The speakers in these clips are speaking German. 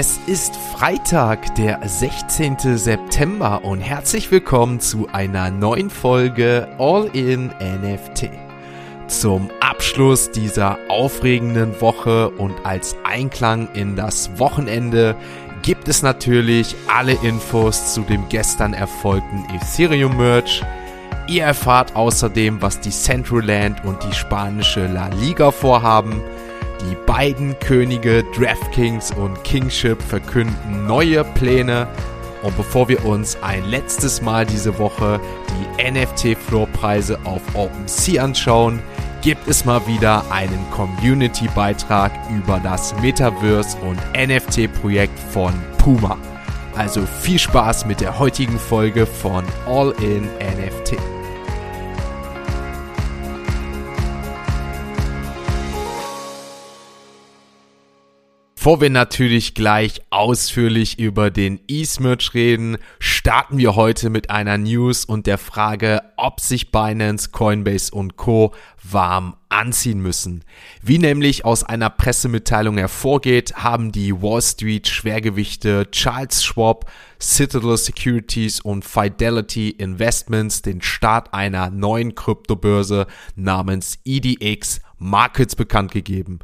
es ist Freitag, der 16. September und herzlich willkommen zu einer neuen Folge All in NFT. Zum Abschluss dieser aufregenden Woche und als Einklang in das Wochenende gibt es natürlich alle Infos zu dem gestern erfolgten Ethereum Merch. Ihr erfahrt außerdem, was die Central Land und die spanische La Liga vorhaben – die beiden Könige DraftKings und Kingship verkünden neue Pläne. Und bevor wir uns ein letztes Mal diese Woche die NFT-Floorpreise auf OpenSea anschauen, gibt es mal wieder einen Community-Beitrag über das Metaverse und NFT-Projekt von Puma. Also viel Spaß mit der heutigen Folge von All in NFT. Bevor wir natürlich gleich ausführlich über den E-Smerch reden, starten wir heute mit einer News und der Frage, ob sich Binance, Coinbase und Co. warm anziehen müssen. Wie nämlich aus einer Pressemitteilung hervorgeht, haben die Wall Street Schwergewichte Charles Schwab, Citadel Securities und Fidelity Investments den Start einer neuen Kryptobörse namens EDX Markets bekannt gegeben.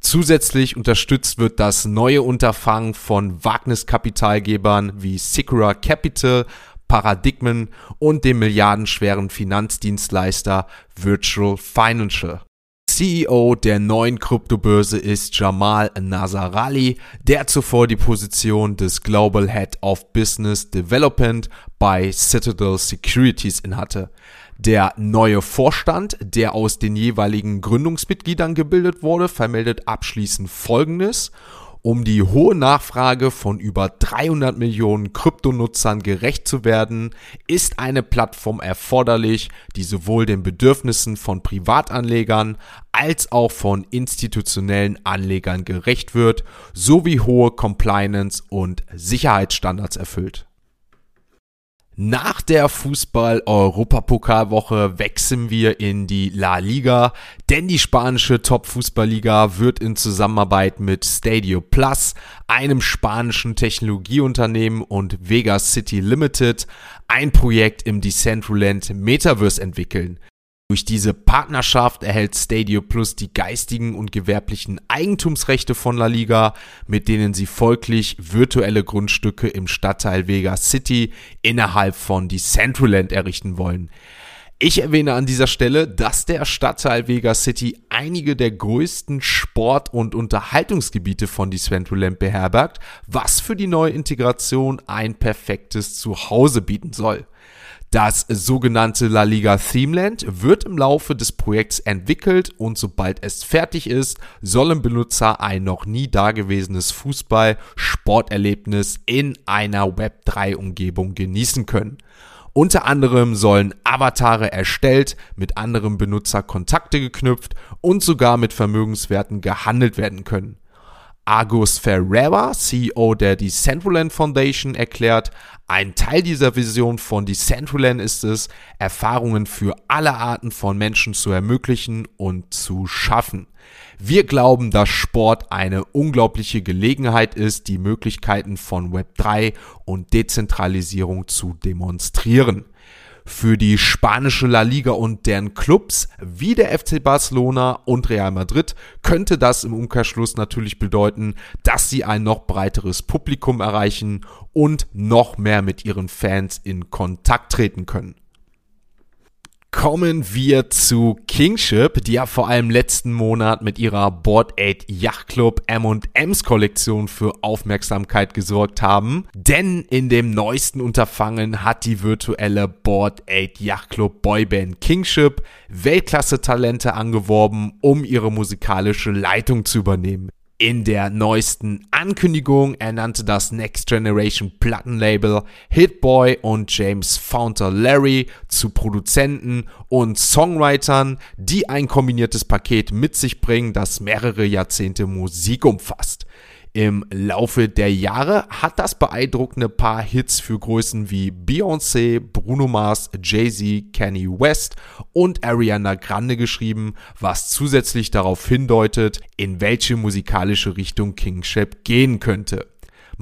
Zusätzlich unterstützt wird das neue Unterfangen von Wagniskapitalgebern wie Sikura Capital, Paradigmen und dem milliardenschweren Finanzdienstleister Virtual Financial. CEO der neuen Kryptobörse ist Jamal Nazarali, der zuvor die Position des Global Head of Business Development bei Citadel Securities innehatte. Der neue Vorstand, der aus den jeweiligen Gründungsmitgliedern gebildet wurde, vermeldet abschließend Folgendes. Um die hohe Nachfrage von über 300 Millionen Kryptonutzern gerecht zu werden, ist eine Plattform erforderlich, die sowohl den Bedürfnissen von Privatanlegern als auch von institutionellen Anlegern gerecht wird, sowie hohe Compliance und Sicherheitsstandards erfüllt. Nach der Fußball-Europapokalwoche wechseln wir in die La Liga, denn die spanische Top-Fußballliga wird in Zusammenarbeit mit Stadio Plus, einem spanischen Technologieunternehmen und Vega City Limited ein Projekt im Decentraland Metaverse entwickeln. Durch diese Partnerschaft erhält Stadio Plus die geistigen und gewerblichen Eigentumsrechte von La Liga, mit denen sie folglich virtuelle Grundstücke im Stadtteil Vega City innerhalb von Decentraland errichten wollen. Ich erwähne an dieser Stelle, dass der Stadtteil Vega City einige der größten Sport- und Unterhaltungsgebiete von Decentraland beherbergt, was für die neue Integration ein perfektes Zuhause bieten soll. Das sogenannte La Liga Themeland wird im Laufe des Projekts entwickelt und sobald es fertig ist, sollen Benutzer ein noch nie dagewesenes Fußball-Sporterlebnis in einer Web3-Umgebung genießen können. Unter anderem sollen Avatare erstellt, mit anderen Benutzer Kontakte geknüpft und sogar mit Vermögenswerten gehandelt werden können. Agus Ferreira, CEO der Decentraland Foundation, erklärt, ein Teil dieser Vision von Decentraland ist es, Erfahrungen für alle Arten von Menschen zu ermöglichen und zu schaffen. Wir glauben, dass Sport eine unglaubliche Gelegenheit ist, die Möglichkeiten von Web3 und Dezentralisierung zu demonstrieren für die spanische La Liga und deren Clubs wie der FC Barcelona und Real Madrid könnte das im Umkehrschluss natürlich bedeuten, dass sie ein noch breiteres Publikum erreichen und noch mehr mit ihren Fans in Kontakt treten können. Kommen wir zu Kingship, die ja vor allem letzten Monat mit ihrer Board 8 Yacht Club M&M's Kollektion für Aufmerksamkeit gesorgt haben. Denn in dem neuesten Unterfangen hat die virtuelle Board 8 Yacht Club Boyband Kingship Weltklasse-Talente angeworben, um ihre musikalische Leitung zu übernehmen. In der neuesten Ankündigung ernannte das Next Generation Plattenlabel Hitboy und James Founter Larry zu Produzenten und Songwritern, die ein kombiniertes Paket mit sich bringen, das mehrere Jahrzehnte Musik umfasst. Im Laufe der Jahre hat das beeindruckende Paar Hits für Größen wie Beyoncé, Bruno Mars, Jay-Z, Kanye West und Ariana Grande geschrieben, was zusätzlich darauf hindeutet, in welche musikalische Richtung Kingship gehen könnte.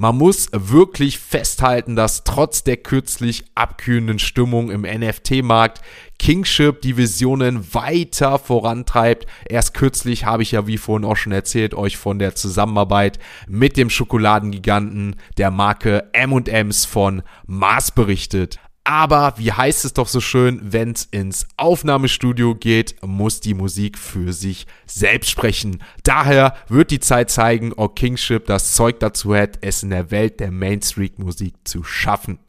Man muss wirklich festhalten, dass trotz der kürzlich abkühlenden Stimmung im NFT-Markt Kingship die Visionen weiter vorantreibt. Erst kürzlich habe ich ja, wie vorhin auch schon erzählt, euch von der Zusammenarbeit mit dem Schokoladengiganten der Marke M&M's von Mars berichtet. Aber wie heißt es doch so schön, wenn es ins Aufnahmestudio geht, muss die Musik für sich selbst sprechen. Daher wird die Zeit zeigen, ob Kingship das Zeug dazu hat, es in der Welt der Mainstream-Musik zu schaffen.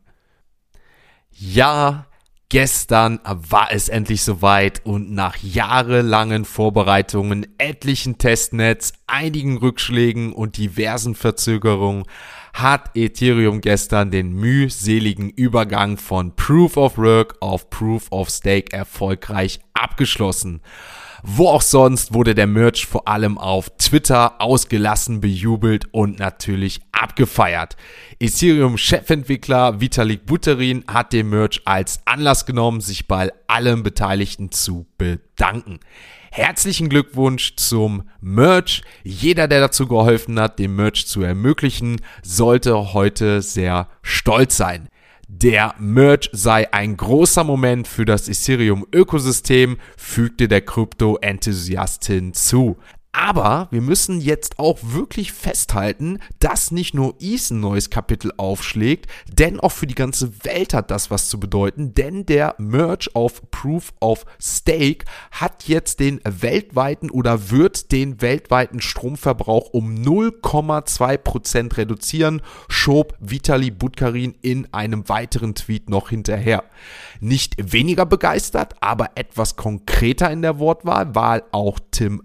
Ja, Gestern war es endlich soweit und nach jahrelangen Vorbereitungen, etlichen Testnets, einigen Rückschlägen und diversen Verzögerungen hat Ethereum gestern den mühseligen Übergang von Proof of Work auf Proof of Stake erfolgreich abgeschlossen. Wo auch sonst wurde der Merch vor allem auf Twitter ausgelassen bejubelt und natürlich abgefeiert. Ethereum-Chefentwickler Vitalik Buterin hat den Merch als Anlass genommen, sich bei allen Beteiligten zu bedanken. Herzlichen Glückwunsch zum Merch. Jeder, der dazu geholfen hat, den Merch zu ermöglichen, sollte heute sehr stolz sein. Der Merch sei ein großer Moment für das Ethereum-Ökosystem, fügte der Krypto-Enthusiast hinzu. Aber wir müssen jetzt auch wirklich festhalten, dass nicht nur ETH ein neues Kapitel aufschlägt, denn auch für die ganze Welt hat das was zu bedeuten, denn der Merge auf Proof of Stake hat jetzt den weltweiten oder wird den weltweiten Stromverbrauch um 0,2% reduzieren, schob Vitali Butkarin in einem weiteren Tweet noch hinterher. Nicht weniger begeistert, aber etwas konkreter in der Wortwahl war auch Tim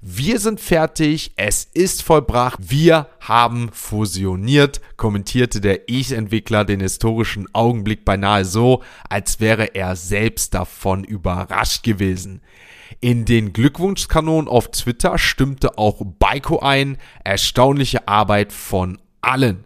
Wir sind fertig, es ist vollbracht, wir haben fusioniert, kommentierte der Ich-Entwickler den historischen Augenblick beinahe so, als wäre er selbst davon überrascht gewesen. In den Glückwunschkanonen auf Twitter stimmte auch Baiko ein. Erstaunliche Arbeit von allen.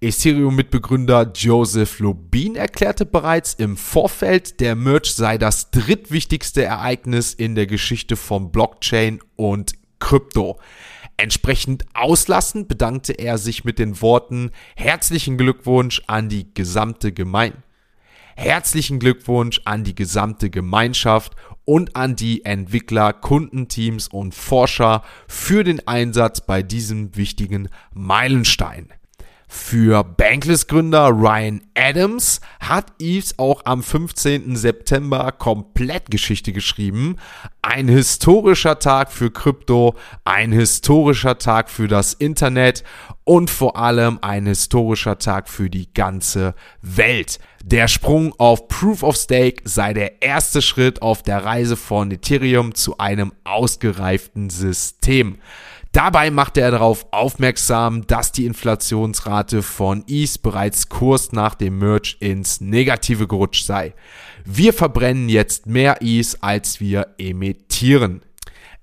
Ethereum-Mitbegründer Joseph Lubin erklärte bereits im Vorfeld, der Merch sei das drittwichtigste Ereignis in der Geschichte von Blockchain und Krypto. Entsprechend auslassend bedankte er sich mit den Worten Herzlichen Glückwunsch an die gesamte Gemeinde. Herzlichen Glückwunsch an die gesamte Gemeinschaft und an die Entwickler, Kundenteams und Forscher für den Einsatz bei diesem wichtigen Meilenstein. Für Bankless-Gründer Ryan Adams hat Eves auch am 15. September komplett Geschichte geschrieben. Ein historischer Tag für Krypto, ein historischer Tag für das Internet und vor allem ein historischer Tag für die ganze Welt. Der Sprung auf Proof of Stake sei der erste Schritt auf der Reise von Ethereum zu einem ausgereiften System. Dabei machte er darauf aufmerksam, dass die Inflationsrate von ETH bereits kurz nach dem Merge ins Negative gerutscht sei. Wir verbrennen jetzt mehr ETH, als wir emittieren.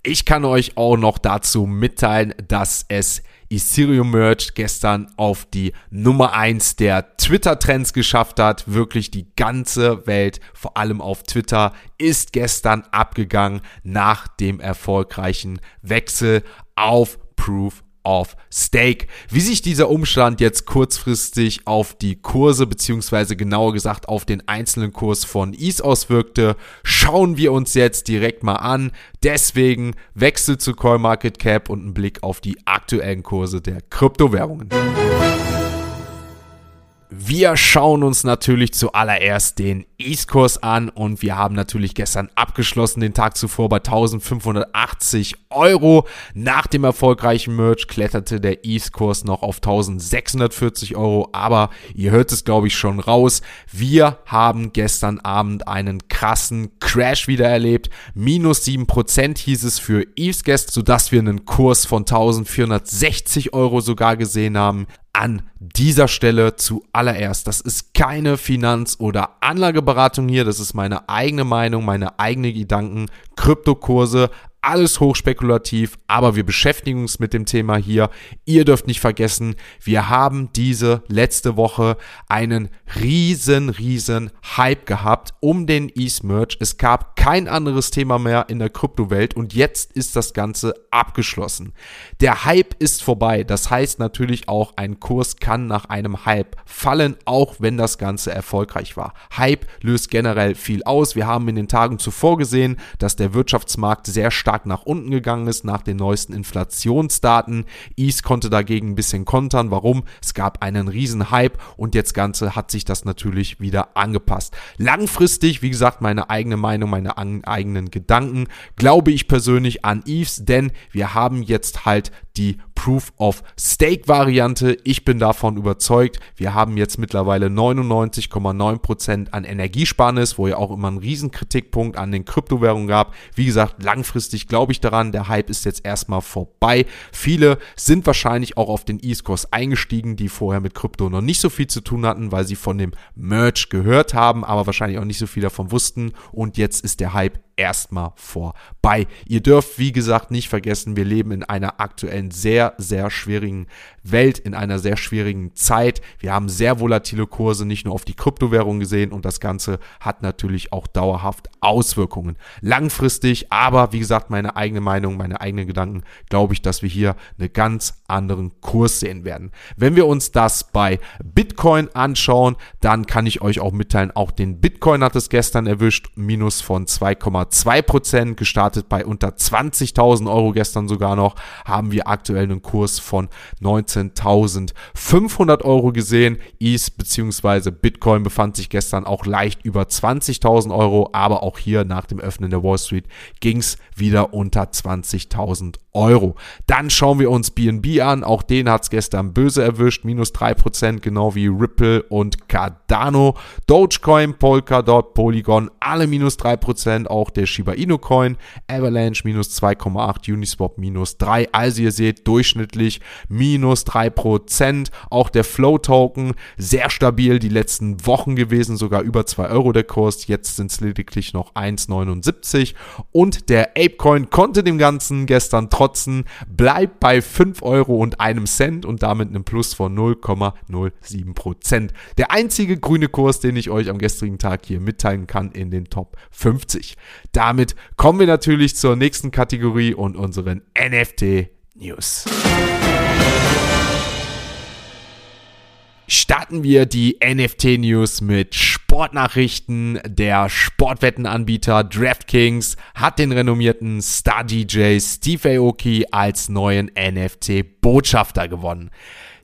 Ich kann euch auch noch dazu mitteilen, dass es Ethereum Merge gestern auf die Nummer 1 der Twitter-Trends geschafft hat. Wirklich die ganze Welt, vor allem auf Twitter, ist gestern abgegangen nach dem erfolgreichen Wechsel auf Proof of Stake. Wie sich dieser Umstand jetzt kurzfristig auf die Kurse beziehungsweise genauer gesagt auf den einzelnen Kurs von ETH auswirkte, schauen wir uns jetzt direkt mal an. Deswegen Wechsel zu CoinMarketCap und ein Blick auf die aktuellen Kurse der Kryptowährungen. Wir schauen uns natürlich zuallererst den E-Kurs an und wir haben natürlich gestern abgeschlossen, den Tag zuvor bei 1580 Euro. Nach dem erfolgreichen Merch kletterte der E-Kurs noch auf 1640 Euro, aber ihr hört es glaube ich schon raus. Wir haben gestern Abend einen krassen Crash wieder erlebt. Minus 7% hieß es für ETH-Guest, sodass wir einen Kurs von 1460 Euro sogar gesehen haben an dieser Stelle zuallererst. Das ist keine Finanz- oder Anlageberatung hier, das ist meine eigene Meinung, meine eigenen Gedanken. Kryptokurse alles hochspekulativ, aber wir beschäftigen uns mit dem Thema hier. Ihr dürft nicht vergessen, wir haben diese letzte Woche einen riesen, riesen Hype gehabt um den E-Merch. Es gab kein anderes Thema mehr in der Kryptowelt und jetzt ist das Ganze abgeschlossen. Der Hype ist vorbei. Das heißt natürlich auch, ein Kurs kann nach einem Hype fallen, auch wenn das Ganze erfolgreich war. Hype löst generell viel aus. Wir haben in den Tagen zuvor gesehen, dass der Wirtschaftsmarkt sehr stark nach unten gegangen ist nach den neuesten Inflationsdaten. ETH konnte dagegen ein bisschen kontern. Warum? Es gab einen riesen Hype und jetzt Ganze hat sich das natürlich wieder angepasst. Langfristig, wie gesagt, meine eigene Meinung, meine eigenen Gedanken, glaube ich persönlich an ETHs, denn wir haben jetzt halt die Proof of Stake Variante. Ich bin davon überzeugt. Wir haben jetzt mittlerweile 99,9% an Energiesparnis, wo ja auch immer ein Riesenkritikpunkt an den Kryptowährungen gab. Wie gesagt, langfristig glaube ich daran. Der Hype ist jetzt erstmal vorbei. Viele sind wahrscheinlich auch auf den E-Scores eingestiegen, die vorher mit Krypto noch nicht so viel zu tun hatten, weil sie von dem Merch gehört haben, aber wahrscheinlich auch nicht so viel davon wussten. Und jetzt ist der Hype erstmal vorbei. Ihr dürft, wie gesagt, nicht vergessen, wir leben in einer aktuellen sehr, sehr schwierigen Welt, in einer sehr schwierigen Zeit. Wir haben sehr volatile Kurse, nicht nur auf die Kryptowährung gesehen und das Ganze hat natürlich auch dauerhaft Auswirkungen. Langfristig, aber wie gesagt, meine eigene Meinung, meine eigenen Gedanken, glaube ich, dass wir hier einen ganz anderen Kurs sehen werden. Wenn wir uns das bei Bitcoin anschauen, dann kann ich euch auch mitteilen, auch den Bitcoin hat es gestern erwischt, minus von 2,2 Prozent, gestartet bei unter 20.000 Euro gestern sogar noch, haben wir aktuell einen Kurs von 19.500 Euro gesehen. ETH bzw. Bitcoin befand sich gestern auch leicht über 20.000 Euro, aber auch hier nach dem Öffnen der Wall Street ging es wieder unter 20.000 Euro. Dann schauen wir uns BNB an, auch den hat es gestern böse erwischt, minus 3%, genau wie Ripple und Cardano. Dogecoin, Polkadot, Polygon, alle minus 3%, auch der Shiba Inu Coin, Avalanche minus 2,8, Uniswap minus 3. Also ihr seht durchschnittlich minus 3%. Auch der Flow Token sehr stabil die letzten Wochen gewesen, sogar über 2 Euro der Kurs. Jetzt sind es lediglich noch 1,79 und der Apecoin konnte dem Ganzen gestern trotzen, bleibt bei 5 Euro und einem Cent und damit einem Plus von 0,07%. Der einzige grüne Kurs, den ich euch am gestrigen Tag hier mitteilen kann in den Top 50. Damit kommen wir natürlich zur nächsten Kategorie und unseren NFT News. Starten wir die NFT-News mit Sportnachrichten. Der Sportwettenanbieter DraftKings hat den renommierten Star-DJ Steve Aoki als neuen NFT-Botschafter gewonnen.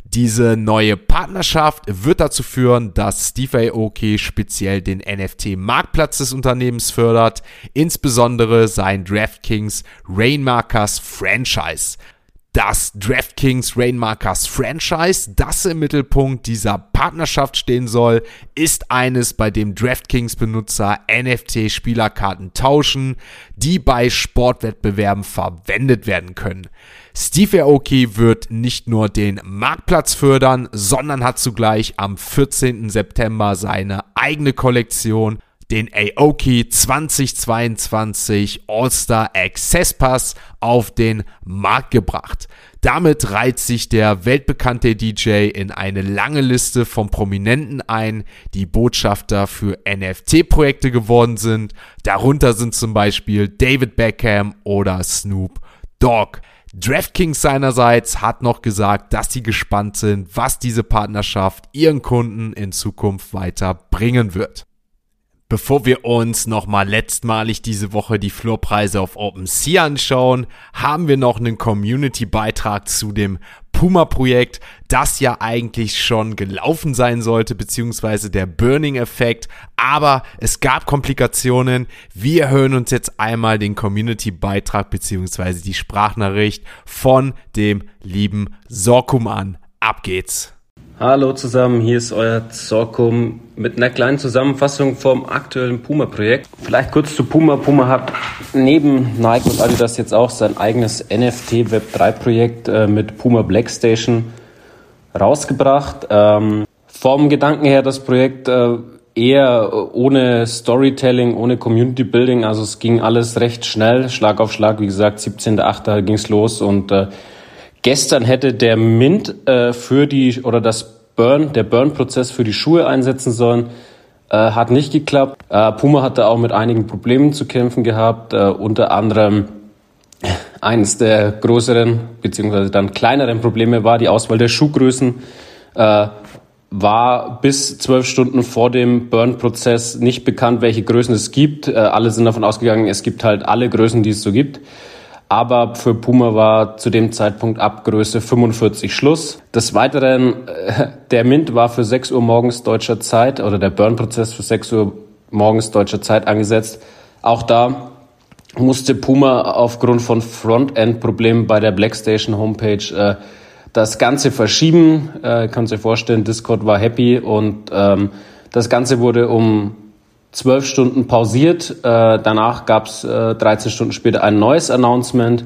Diese neue Partnerschaft wird dazu führen, dass Steve Aoki speziell den NFT-Marktplatz des Unternehmens fördert, insbesondere sein DraftKings Rainmarkers Franchise das DraftKings Rainmarkers Franchise, das im Mittelpunkt dieser Partnerschaft stehen soll, ist eines, bei dem DraftKings-Benutzer NFT-Spielerkarten tauschen, die bei Sportwettbewerben verwendet werden können. Steve Aoki wird nicht nur den Marktplatz fördern, sondern hat zugleich am 14. September seine eigene Kollektion den Aoki 2022 All-Star Access Pass auf den Markt gebracht. Damit reiht sich der weltbekannte DJ in eine lange Liste von Prominenten ein, die Botschafter für NFT-Projekte geworden sind. Darunter sind zum Beispiel David Beckham oder Snoop Dogg. DraftKings seinerseits hat noch gesagt, dass sie gespannt sind, was diese Partnerschaft ihren Kunden in Zukunft weiter bringen wird. Bevor wir uns nochmal letztmalig diese Woche die Floorpreise auf OpenSea anschauen, haben wir noch einen Community-Beitrag zu dem Puma-Projekt, das ja eigentlich schon gelaufen sein sollte, beziehungsweise der Burning-Effekt. Aber es gab Komplikationen. Wir hören uns jetzt einmal den Community-Beitrag, beziehungsweise die Sprachnachricht von dem lieben Sorkum an. Ab geht's! Hallo zusammen, hier ist euer Zorkum mit einer kleinen Zusammenfassung vom aktuellen Puma-Projekt. Vielleicht kurz zu Puma. Puma hat neben Nike und Adidas jetzt auch sein eigenes NFT Web 3-Projekt äh, mit Puma Blackstation rausgebracht. Ähm, vom Gedanken her, das Projekt äh, eher ohne Storytelling, ohne Community Building. Also es ging alles recht schnell, Schlag auf Schlag. Wie gesagt, 17.8. ging's los und äh, gestern hätte der Mint äh, für die oder das Burn, der Burn-Prozess für die Schuhe einsetzen sollen. Äh, hat nicht geklappt. Äh, Puma hatte auch mit einigen Problemen zu kämpfen gehabt, äh, unter anderem eines der größeren beziehungsweise dann kleineren Probleme war die Auswahl der Schuhgrößen. Äh, war bis zwölf Stunden vor dem Burn-Prozess nicht bekannt, welche Größen es gibt. Äh, alle sind davon ausgegangen, es gibt halt alle Größen, die es so gibt. Aber für Puma war zu dem Zeitpunkt ab Größe 45 Schluss. Des Weiteren, äh, der Mint war für 6 Uhr morgens deutscher Zeit oder der Burn-Prozess für 6 Uhr morgens deutscher Zeit angesetzt. Auch da musste Puma aufgrund von Frontend-Problemen bei der Blackstation Homepage äh, das Ganze verschieben. Äh, kannst dir vorstellen, Discord war happy und ähm, das Ganze wurde um zwölf Stunden pausiert. Äh, danach gab es äh, 13 Stunden später ein neues Announcement.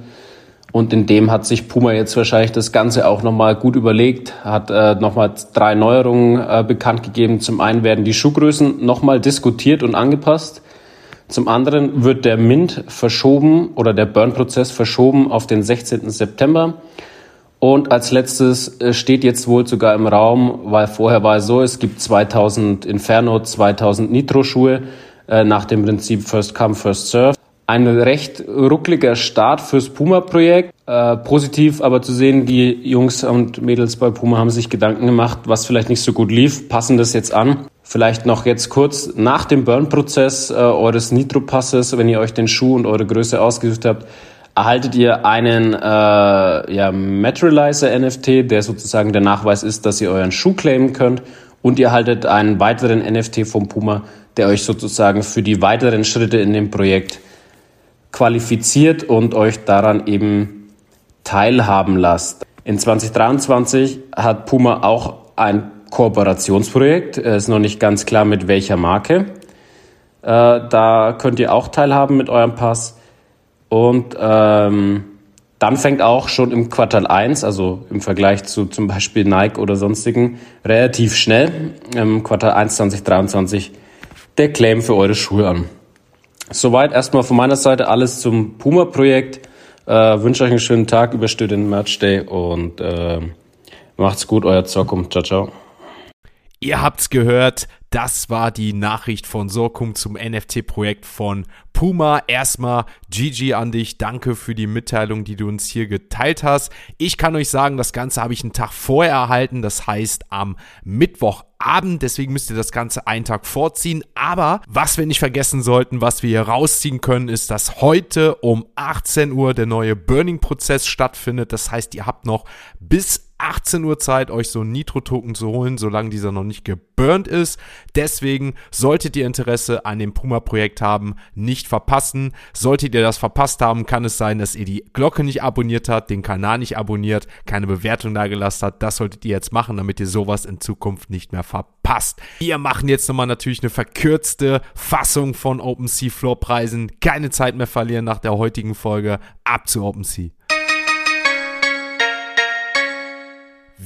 Und in dem hat sich Puma jetzt wahrscheinlich das Ganze auch nochmal gut überlegt, hat äh, nochmal drei Neuerungen äh, bekannt gegeben. Zum einen werden die Schuhgrößen nochmal diskutiert und angepasst. Zum anderen wird der Mint verschoben oder der Burn-Prozess verschoben auf den 16. September. Und als letztes äh, steht jetzt wohl sogar im Raum, weil vorher war es so, es gibt 2000 Inferno, 2000 Nitro-Schuhe äh, nach dem Prinzip First Come, First Serve. Ein recht ruckliger Start fürs Puma-Projekt. Äh, positiv aber zu sehen, die Jungs und Mädels bei Puma haben sich Gedanken gemacht, was vielleicht nicht so gut lief, passen das jetzt an. Vielleicht noch jetzt kurz nach dem Burn-Prozess äh, eures Nitro-Passes, wenn ihr euch den Schuh und eure Größe ausgesucht habt, erhaltet ihr einen äh, ja, Materializer NFT, der sozusagen der Nachweis ist, dass ihr euren Schuh claimen könnt. Und ihr erhaltet einen weiteren NFT vom Puma, der euch sozusagen für die weiteren Schritte in dem Projekt qualifiziert und euch daran eben teilhaben lasst. In 2023 hat Puma auch ein Kooperationsprojekt. Es ist noch nicht ganz klar mit welcher Marke. Äh, da könnt ihr auch teilhaben mit eurem Pass. Und ähm, dann fängt auch schon im Quartal 1, also im Vergleich zu zum Beispiel Nike oder sonstigen, relativ schnell im Quartal 1 2023 der Claim für eure Schuhe an. Soweit erstmal von meiner Seite alles zum Puma-Projekt. Äh, wünsche euch einen schönen Tag, übersteht den Merch Day und äh, macht's gut, euer Zockum. Ciao, ciao. Ihr habt's gehört, das war die Nachricht von Sorkum zum NFT-Projekt von Puma. Erstmal GG an dich. Danke für die Mitteilung, die du uns hier geteilt hast. Ich kann euch sagen, das Ganze habe ich einen Tag vorher erhalten. Das heißt am Mittwochabend. Deswegen müsst ihr das Ganze einen Tag vorziehen. Aber was wir nicht vergessen sollten, was wir hier rausziehen können, ist, dass heute um 18 Uhr der neue Burning-Prozess stattfindet. Das heißt, ihr habt noch bis 18 Uhr Zeit, euch so einen Nitro-Token zu holen, solange dieser noch nicht geburnt ist. Deswegen solltet ihr Interesse an dem Puma-Projekt haben, nicht verpassen. Solltet ihr das verpasst haben, kann es sein, dass ihr die Glocke nicht abonniert habt, den Kanal nicht abonniert, keine Bewertung da gelassen habt. Das solltet ihr jetzt machen, damit ihr sowas in Zukunft nicht mehr verpasst. Wir machen jetzt nochmal natürlich eine verkürzte Fassung von OpenSea Floorpreisen. Keine Zeit mehr verlieren nach der heutigen Folge. Ab zu OpenSea.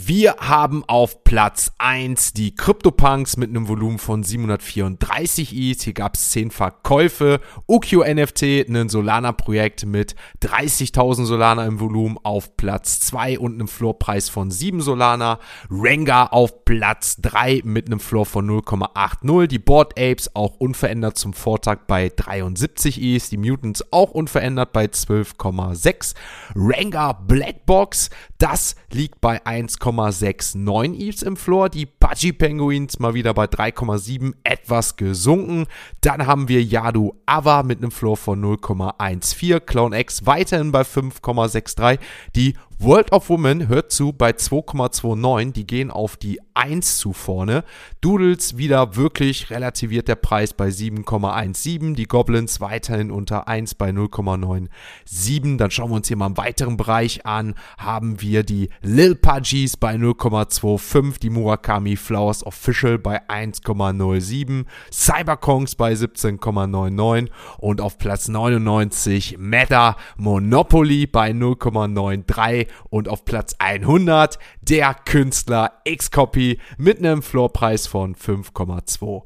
Wir haben auf Platz 1 die CryptoPunks mit einem Volumen von 734 ETH. Hier gab es 10 Verkäufe. UQ NFT, ein Solana-Projekt mit 30.000 Solana im Volumen auf Platz 2 und einem Floorpreis von 7 Solana. Rengar auf Platz 3 mit einem Floor von 0,80. Die Board Apes auch unverändert zum Vortag bei 73 ETH. Die Mutants auch unverändert bei 12,6. Rengar Blackbox, das liegt bei 1, 1,69 ETH im Floor. Die Pudgy Penguins mal wieder bei 3,7, etwas gesunken. Dann haben wir Yadu Ava mit einem Floor von 0,14. Clown X weiterhin bei 5,63. Die World of Women hört zu bei 2,29. Die gehen auf die 1 zu vorne. Doodles wieder wirklich relativiert der Preis bei 7,17. Die Goblins weiterhin unter 1 bei 0,97. Dann schauen wir uns hier mal im weiteren Bereich an. Haben wir die Lil Pudgies bei 0,25. Die Murakami Flowers Official bei 1,07. Cyberkongs bei 17,99. Und auf Platz 99 Meta Monopoly bei 0,93 und auf Platz 100 der Künstler X-Copy mit einem Floorpreis von 5,20.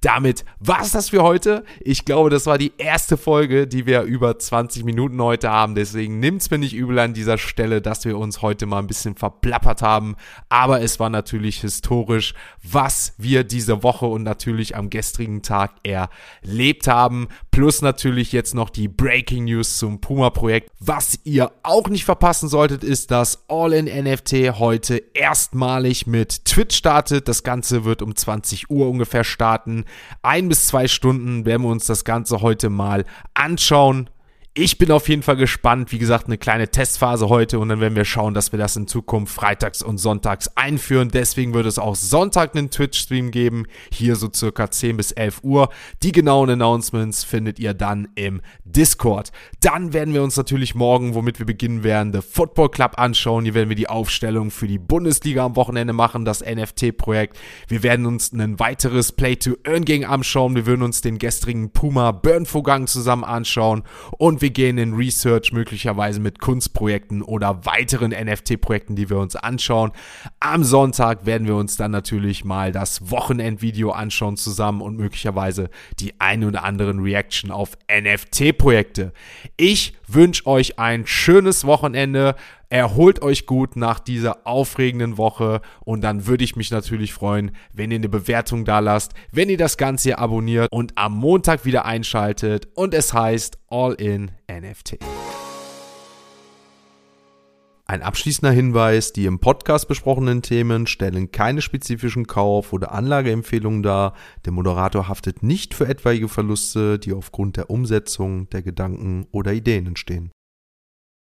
Damit war es das für heute. Ich glaube, das war die erste Folge, die wir über 20 Minuten heute haben. Deswegen nimmt es mir nicht übel an dieser Stelle, dass wir uns heute mal ein bisschen verplappert haben. Aber es war natürlich historisch, was wir diese Woche und natürlich am gestrigen Tag erlebt haben. Plus natürlich jetzt noch die Breaking News zum Puma-Projekt. Was ihr auch nicht verpassen solltet, ist, dass All-in-NFT heute erstmalig mit Twitch startet. Das Ganze wird um 20 Uhr ungefähr starten. Ein bis zwei Stunden werden wir uns das Ganze heute mal anschauen. Ich bin auf jeden Fall gespannt. Wie gesagt, eine kleine Testphase heute und dann werden wir schauen, dass wir das in Zukunft freitags und sonntags einführen. Deswegen wird es auch Sonntag einen Twitch-Stream geben. Hier so circa 10 bis 11 Uhr. Die genauen Announcements findet ihr dann im Discord. Dann werden wir uns natürlich morgen, womit wir beginnen werden, The Football Club anschauen. Hier werden wir die Aufstellung für die Bundesliga am Wochenende machen, das NFT-Projekt. Wir werden uns ein weiteres Play-to-Earn-Game anschauen. Wir würden uns den gestrigen Puma-Burn-Vorgang zusammen anschauen wir gehen in Research möglicherweise mit Kunstprojekten oder weiteren NFT-Projekten, die wir uns anschauen. Am Sonntag werden wir uns dann natürlich mal das Wochenendvideo anschauen zusammen und möglicherweise die ein oder anderen Reaction auf NFT-Projekte. Ich wünsche euch ein schönes Wochenende. Erholt euch gut nach dieser aufregenden Woche und dann würde ich mich natürlich freuen, wenn ihr eine Bewertung da lasst, wenn ihr das Ganze hier abonniert und am Montag wieder einschaltet und es heißt All in NFT. Ein abschließender Hinweis, die im Podcast besprochenen Themen stellen keine spezifischen Kauf- oder Anlageempfehlungen dar. Der Moderator haftet nicht für etwaige Verluste, die aufgrund der Umsetzung der Gedanken oder Ideen entstehen.